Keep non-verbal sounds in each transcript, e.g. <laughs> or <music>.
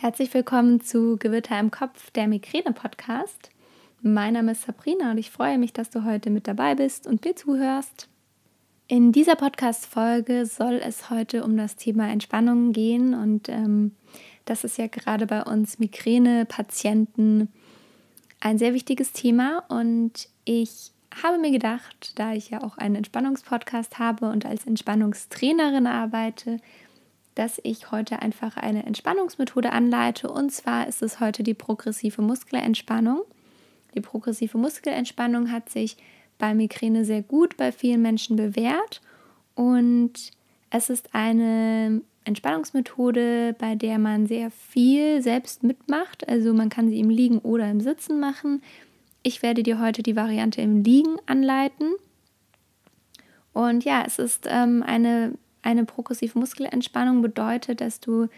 Herzlich willkommen zu Gewitter im Kopf, der Migräne-Podcast. Mein Name ist Sabrina und ich freue mich, dass du heute mit dabei bist und mir zuhörst. In dieser Podcast-Folge soll es heute um das Thema Entspannung gehen und ähm, das ist ja gerade bei uns Migräne-Patienten ein sehr wichtiges Thema und ich habe mir gedacht, da ich ja auch einen Entspannungspodcast habe und als Entspannungstrainerin arbeite, dass ich heute einfach eine Entspannungsmethode anleite. Und zwar ist es heute die progressive Muskelentspannung. Die progressive Muskelentspannung hat sich bei Migräne sehr gut bei vielen Menschen bewährt. Und es ist eine Entspannungsmethode, bei der man sehr viel selbst mitmacht. Also man kann sie im Liegen oder im Sitzen machen. Ich werde dir heute die Variante im Liegen anleiten. Und ja, es ist ähm, eine eine progressive Muskelentspannung bedeutet, dass du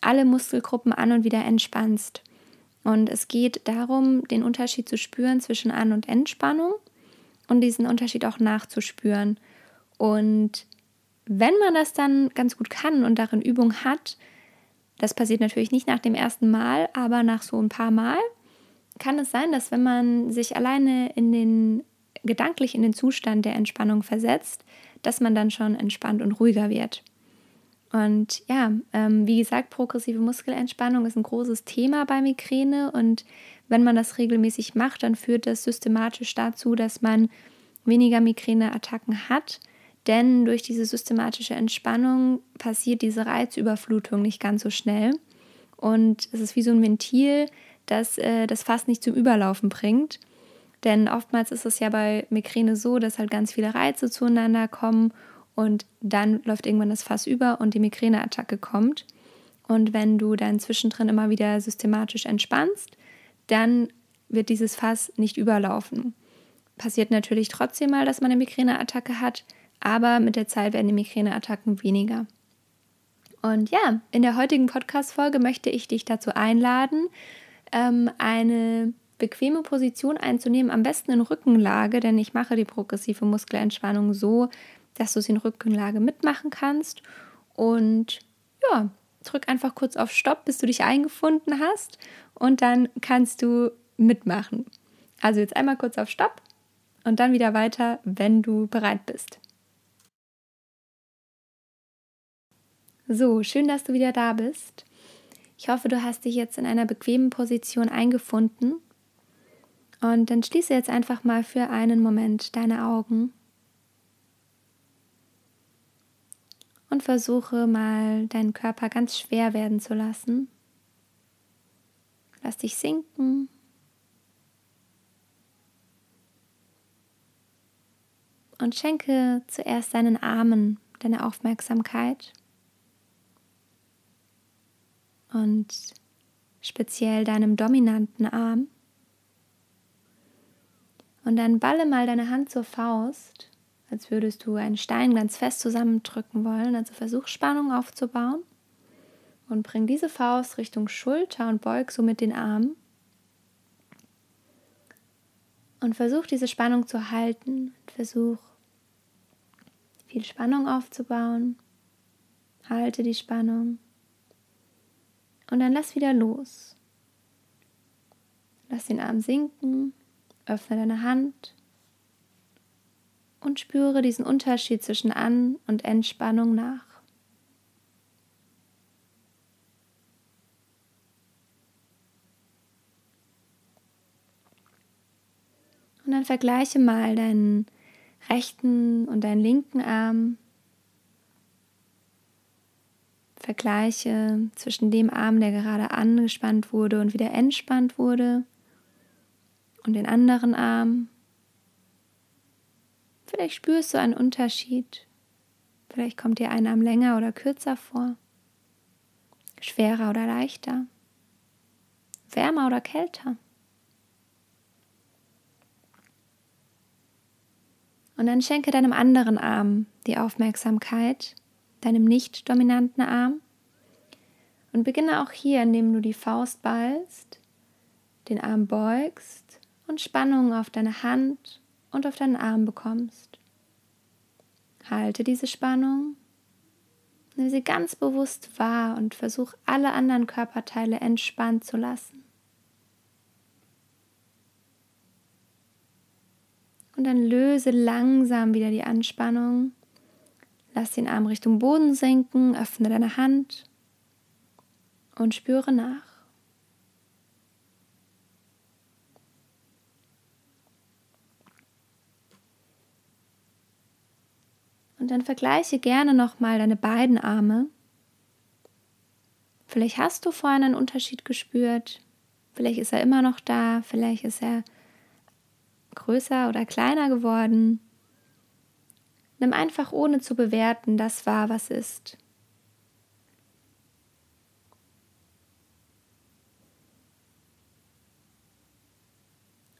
alle Muskelgruppen an und wieder entspannst. Und es geht darum, den Unterschied zu spüren zwischen An- und Entspannung und diesen Unterschied auch nachzuspüren. Und wenn man das dann ganz gut kann und darin Übung hat, das passiert natürlich nicht nach dem ersten Mal, aber nach so ein paar Mal, kann es sein, dass wenn man sich alleine in den gedanklich in den Zustand der Entspannung versetzt, dass man dann schon entspannt und ruhiger wird. Und ja, ähm, wie gesagt, progressive Muskelentspannung ist ein großes Thema bei Migräne und wenn man das regelmäßig macht, dann führt das systematisch dazu, dass man weniger Migräneattacken hat, denn durch diese systematische Entspannung passiert diese Reizüberflutung nicht ganz so schnell und es ist wie so ein Ventil, das äh, das Fass nicht zum Überlaufen bringt. Denn oftmals ist es ja bei Migräne so, dass halt ganz viele Reize zueinander kommen und dann läuft irgendwann das Fass über und die Migräneattacke kommt. Und wenn du dann zwischendrin immer wieder systematisch entspannst, dann wird dieses Fass nicht überlaufen. Passiert natürlich trotzdem mal, dass man eine Migräneattacke hat, aber mit der Zeit werden die Migräneattacken weniger. Und ja, in der heutigen Podcast-Folge möchte ich dich dazu einladen, ähm, eine bequeme Position einzunehmen, am besten in Rückenlage, denn ich mache die progressive Muskelentspannung so, dass du sie in Rückenlage mitmachen kannst. Und ja, drück einfach kurz auf Stopp, bis du dich eingefunden hast und dann kannst du mitmachen. Also jetzt einmal kurz auf Stopp und dann wieder weiter, wenn du bereit bist. So, schön, dass du wieder da bist. Ich hoffe, du hast dich jetzt in einer bequemen Position eingefunden und dann schließe jetzt einfach mal für einen Moment deine Augen und versuche mal deinen Körper ganz schwer werden zu lassen. Lass dich sinken. Und schenke zuerst deinen Armen deine Aufmerksamkeit und speziell deinem dominanten Arm. Und dann balle mal deine Hand zur Faust, als würdest du einen Stein ganz fest zusammendrücken wollen. Also versuch Spannung aufzubauen und bring diese Faust Richtung Schulter und beug so mit den Armen. Und versuch diese Spannung zu halten. Versuch viel Spannung aufzubauen. Halte die Spannung. Und dann lass wieder los. Lass den Arm sinken Öffne deine Hand und spüre diesen Unterschied zwischen An- und Entspannung nach. Und dann vergleiche mal deinen rechten und deinen linken Arm. Vergleiche zwischen dem Arm, der gerade angespannt wurde und wieder entspannt wurde und den anderen Arm. Vielleicht spürst du einen Unterschied. Vielleicht kommt dir ein Arm länger oder kürzer vor, schwerer oder leichter, wärmer oder kälter. Und dann schenke deinem anderen Arm die Aufmerksamkeit, deinem nicht dominanten Arm. Und beginne auch hier, indem du die Faust ballst, den Arm beugst und Spannung auf deine Hand und auf deinen Arm bekommst. Halte diese Spannung Nimm sie ganz bewusst wahr und versuch alle anderen Körperteile entspannt zu lassen. Und dann löse langsam wieder die Anspannung. Lass den Arm Richtung Boden senken, öffne deine Hand und spüre nach. Und dann vergleiche gerne nochmal deine beiden Arme. Vielleicht hast du vorhin einen Unterschied gespürt, vielleicht ist er immer noch da, vielleicht ist er größer oder kleiner geworden. Nimm einfach ohne zu bewerten das wahr, was ist.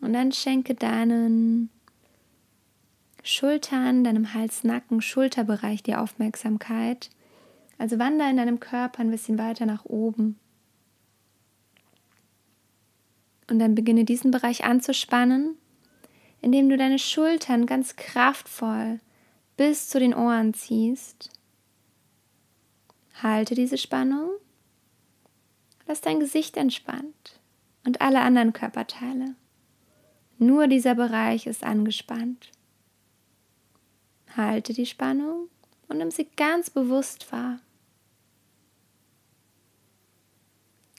Und dann schenke deinen Schultern, deinem Hals, Nacken, Schulterbereich die Aufmerksamkeit. Also wander in deinem Körper ein bisschen weiter nach oben. Und dann beginne diesen Bereich anzuspannen, indem du deine Schultern ganz kraftvoll bis zu den Ohren ziehst. Halte diese Spannung. Lass dein Gesicht entspannt und alle anderen Körperteile. Nur dieser Bereich ist angespannt. Halte die Spannung und nimm sie ganz bewusst wahr.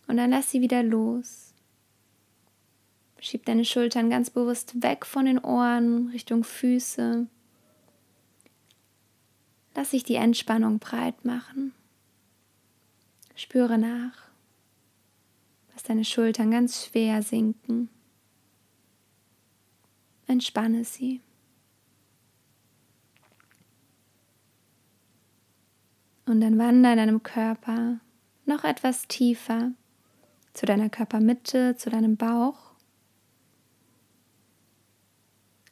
Und dann lass sie wieder los. Schieb deine Schultern ganz bewusst weg von den Ohren Richtung Füße. Lass sich die Entspannung breit machen. Spüre nach. Lass deine Schultern ganz schwer sinken. Entspanne sie. Und dann wandere in deinem Körper noch etwas tiefer zu deiner Körpermitte, zu deinem Bauch.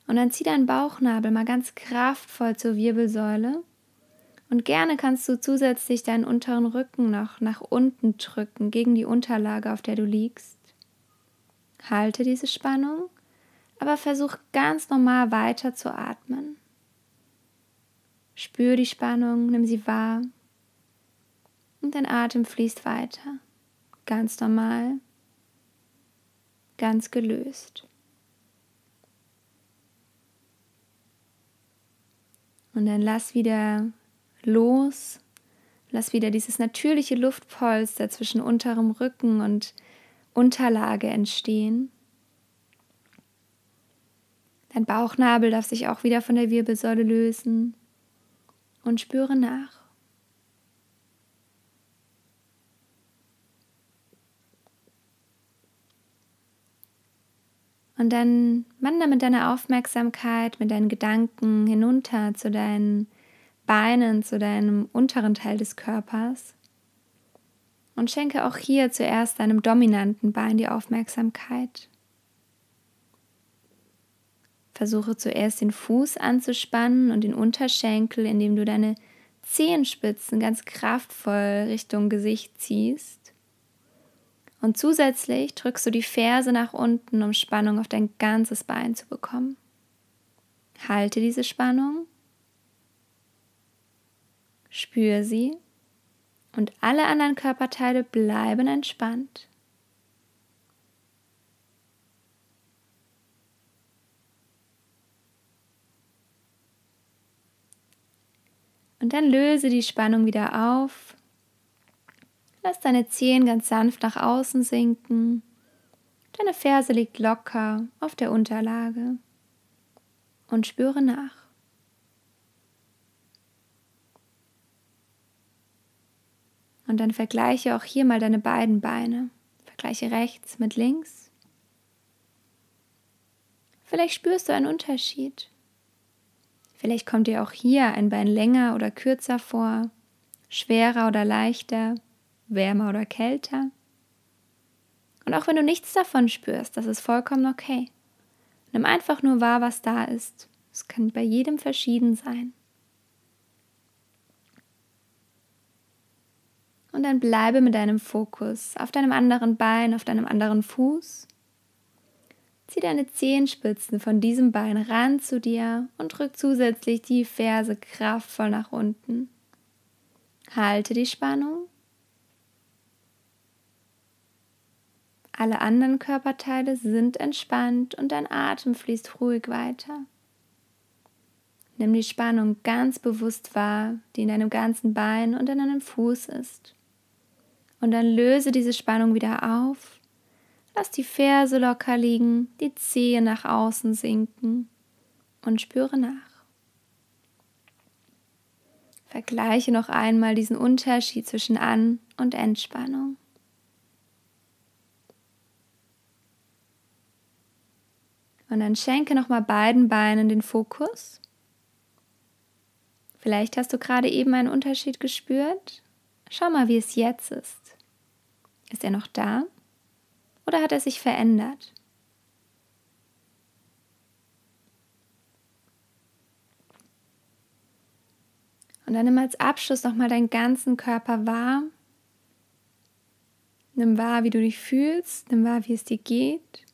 Und dann zieh deinen Bauchnabel mal ganz kraftvoll zur Wirbelsäule. Und gerne kannst du zusätzlich deinen unteren Rücken noch nach unten drücken, gegen die Unterlage, auf der du liegst. Halte diese Spannung, aber versuch ganz normal weiter zu atmen. Spür die Spannung, nimm sie wahr und dein Atem fließt weiter. Ganz normal, ganz gelöst. Und dann lass wieder los, lass wieder dieses natürliche Luftpolster zwischen unterem Rücken und Unterlage entstehen. Dein Bauchnabel darf sich auch wieder von der Wirbelsäule lösen und spüre nach. Und dann wander mit deiner Aufmerksamkeit, mit deinen Gedanken hinunter zu deinen Beinen, zu deinem unteren Teil des Körpers. Und schenke auch hier zuerst deinem dominanten Bein die Aufmerksamkeit. Versuche zuerst den Fuß anzuspannen und den Unterschenkel, indem du deine Zehenspitzen ganz kraftvoll Richtung Gesicht ziehst. Und zusätzlich drückst du die Ferse nach unten, um Spannung auf dein ganzes Bein zu bekommen. Halte diese Spannung, spüre sie und alle anderen Körperteile bleiben entspannt. Und dann löse die Spannung wieder auf Lass deine Zehen ganz sanft nach außen sinken. Deine Ferse liegt locker auf der Unterlage. Und spüre nach. Und dann vergleiche auch hier mal deine beiden Beine. Vergleiche rechts mit links. Vielleicht spürst du einen Unterschied. Vielleicht kommt dir auch hier ein Bein länger oder kürzer vor, schwerer oder leichter wärmer oder kälter. Und auch wenn du nichts davon spürst, das ist vollkommen okay. Nimm einfach nur wahr, was da ist. Es kann bei jedem verschieden sein. Und dann bleibe mit deinem Fokus auf deinem anderen Bein, auf deinem anderen Fuß. Zieh deine Zehenspitzen von diesem Bein ran zu dir und drück zusätzlich die Ferse kraftvoll nach unten. Halte die Spannung. Alle anderen Körperteile sind entspannt und dein Atem fließt ruhig weiter. Nimm die Spannung ganz bewusst wahr, die in deinem ganzen Bein und in deinem Fuß ist. Und dann löse diese Spannung wieder auf. Lass die Ferse locker liegen, die Zehe nach außen sinken und spüre nach. Vergleiche noch einmal diesen Unterschied zwischen An- und Entspannung. Und dann schenke nochmal beiden Beinen den Fokus. Vielleicht hast du gerade eben einen Unterschied gespürt. Schau mal, wie es jetzt ist. Ist er noch da oder hat er sich verändert? Und dann nimm als Abschluss nochmal deinen ganzen Körper wahr. Nimm wahr, wie du dich fühlst. Nimm wahr, wie es dir geht.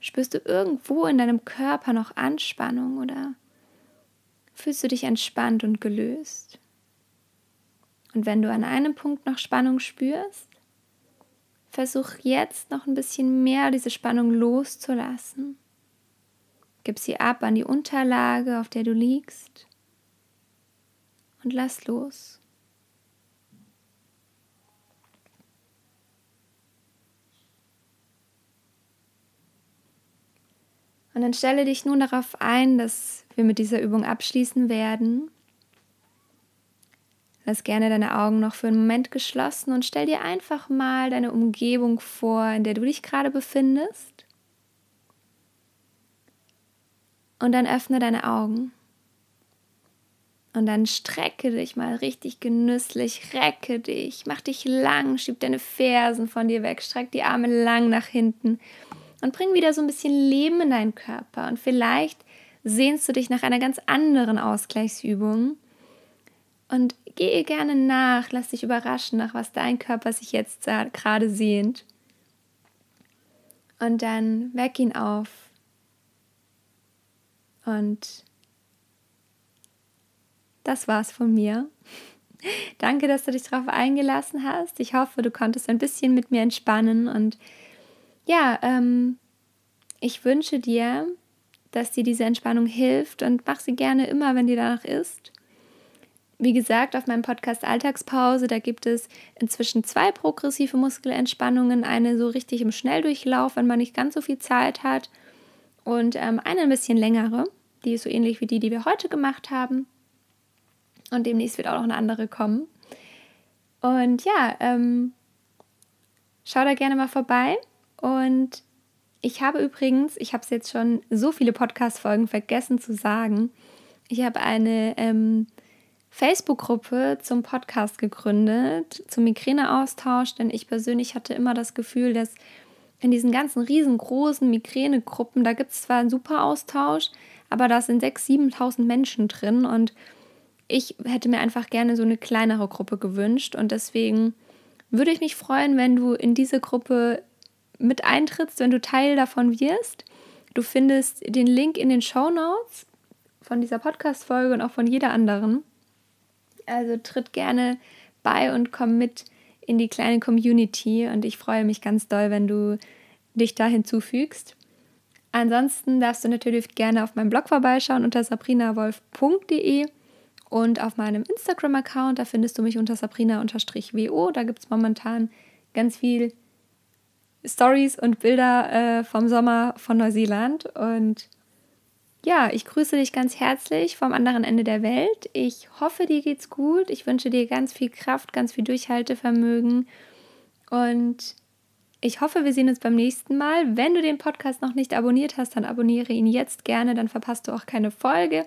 Spürst du irgendwo in deinem Körper noch Anspannung oder fühlst du dich entspannt und gelöst? Und wenn du an einem Punkt noch Spannung spürst, versuch jetzt noch ein bisschen mehr diese Spannung loszulassen. Gib sie ab an die Unterlage, auf der du liegst und lass los. Und dann stelle dich nun darauf ein, dass wir mit dieser Übung abschließen werden. Lass gerne deine Augen noch für einen Moment geschlossen und stell dir einfach mal deine Umgebung vor, in der du dich gerade befindest. Und dann öffne deine Augen. Und dann strecke dich mal richtig genüsslich, recke dich, mach dich lang, schieb deine Fersen von dir weg, streck die Arme lang nach hinten und bring wieder so ein bisschen Leben in deinen Körper. Und vielleicht sehnst du dich nach einer ganz anderen Ausgleichsübung. Und gehe gerne nach, lass dich überraschen, nach was dein Körper sich jetzt gerade sehnt. Und dann weck ihn auf. Und das war's von mir. <laughs> Danke, dass du dich darauf eingelassen hast. Ich hoffe, du konntest ein bisschen mit mir entspannen und ja, ähm, ich wünsche dir, dass dir diese Entspannung hilft und mach sie gerne immer, wenn dir danach ist. Wie gesagt, auf meinem Podcast Alltagspause, da gibt es inzwischen zwei progressive Muskelentspannungen. Eine so richtig im Schnelldurchlauf, wenn man nicht ganz so viel Zeit hat. Und ähm, eine ein bisschen längere. Die ist so ähnlich wie die, die wir heute gemacht haben. Und demnächst wird auch noch eine andere kommen. Und ja, ähm, schau da gerne mal vorbei. Und ich habe übrigens, ich habe es jetzt schon so viele Podcast-Folgen vergessen zu sagen, ich habe eine ähm, Facebook-Gruppe zum Podcast gegründet, zum Migräne-Austausch, denn ich persönlich hatte immer das Gefühl, dass in diesen ganzen riesengroßen Migränegruppen, da gibt es zwar einen super Austausch, aber da sind 6.000, 7.000 Menschen drin und ich hätte mir einfach gerne so eine kleinere Gruppe gewünscht und deswegen würde ich mich freuen, wenn du in diese Gruppe mit eintrittst, wenn du Teil davon wirst. Du findest den Link in den Show Notes von dieser Podcast-Folge und auch von jeder anderen. Also tritt gerne bei und komm mit in die kleine Community und ich freue mich ganz doll, wenn du dich da hinzufügst. Ansonsten darfst du natürlich gerne auf meinem Blog vorbeischauen unter sabrinawolf.de und auf meinem Instagram-Account, da findest du mich unter sabrina-wo. Da gibt es momentan ganz viel Stories und Bilder äh, vom Sommer von Neuseeland. Und ja, ich grüße dich ganz herzlich vom anderen Ende der Welt. Ich hoffe, dir geht's gut. Ich wünsche dir ganz viel Kraft, ganz viel Durchhaltevermögen. Und ich hoffe, wir sehen uns beim nächsten Mal. Wenn du den Podcast noch nicht abonniert hast, dann abonniere ihn jetzt gerne, dann verpasst du auch keine Folge.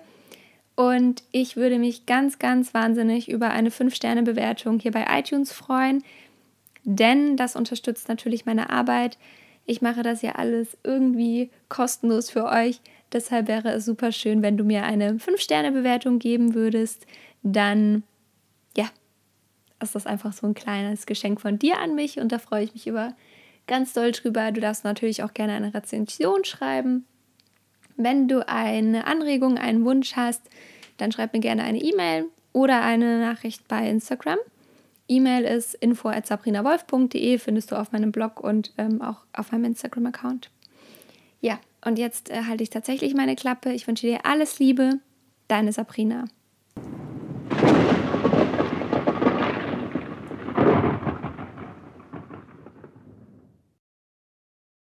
Und ich würde mich ganz, ganz wahnsinnig über eine 5-Sterne-Bewertung hier bei iTunes freuen denn das unterstützt natürlich meine Arbeit. Ich mache das ja alles irgendwie kostenlos für euch. Deshalb wäre es super schön, wenn du mir eine 5-Sterne-Bewertung geben würdest. Dann, ja, ist das einfach so ein kleines Geschenk von dir an mich und da freue ich mich über ganz doll drüber. Du darfst natürlich auch gerne eine Rezension schreiben. Wenn du eine Anregung, einen Wunsch hast, dann schreib mir gerne eine E-Mail oder eine Nachricht bei Instagram. E-Mail ist info.sabrinawolf.de, findest du auf meinem Blog und ähm, auch auf meinem Instagram-Account. Ja, und jetzt äh, halte ich tatsächlich meine Klappe. Ich wünsche dir alles Liebe, deine Sabrina.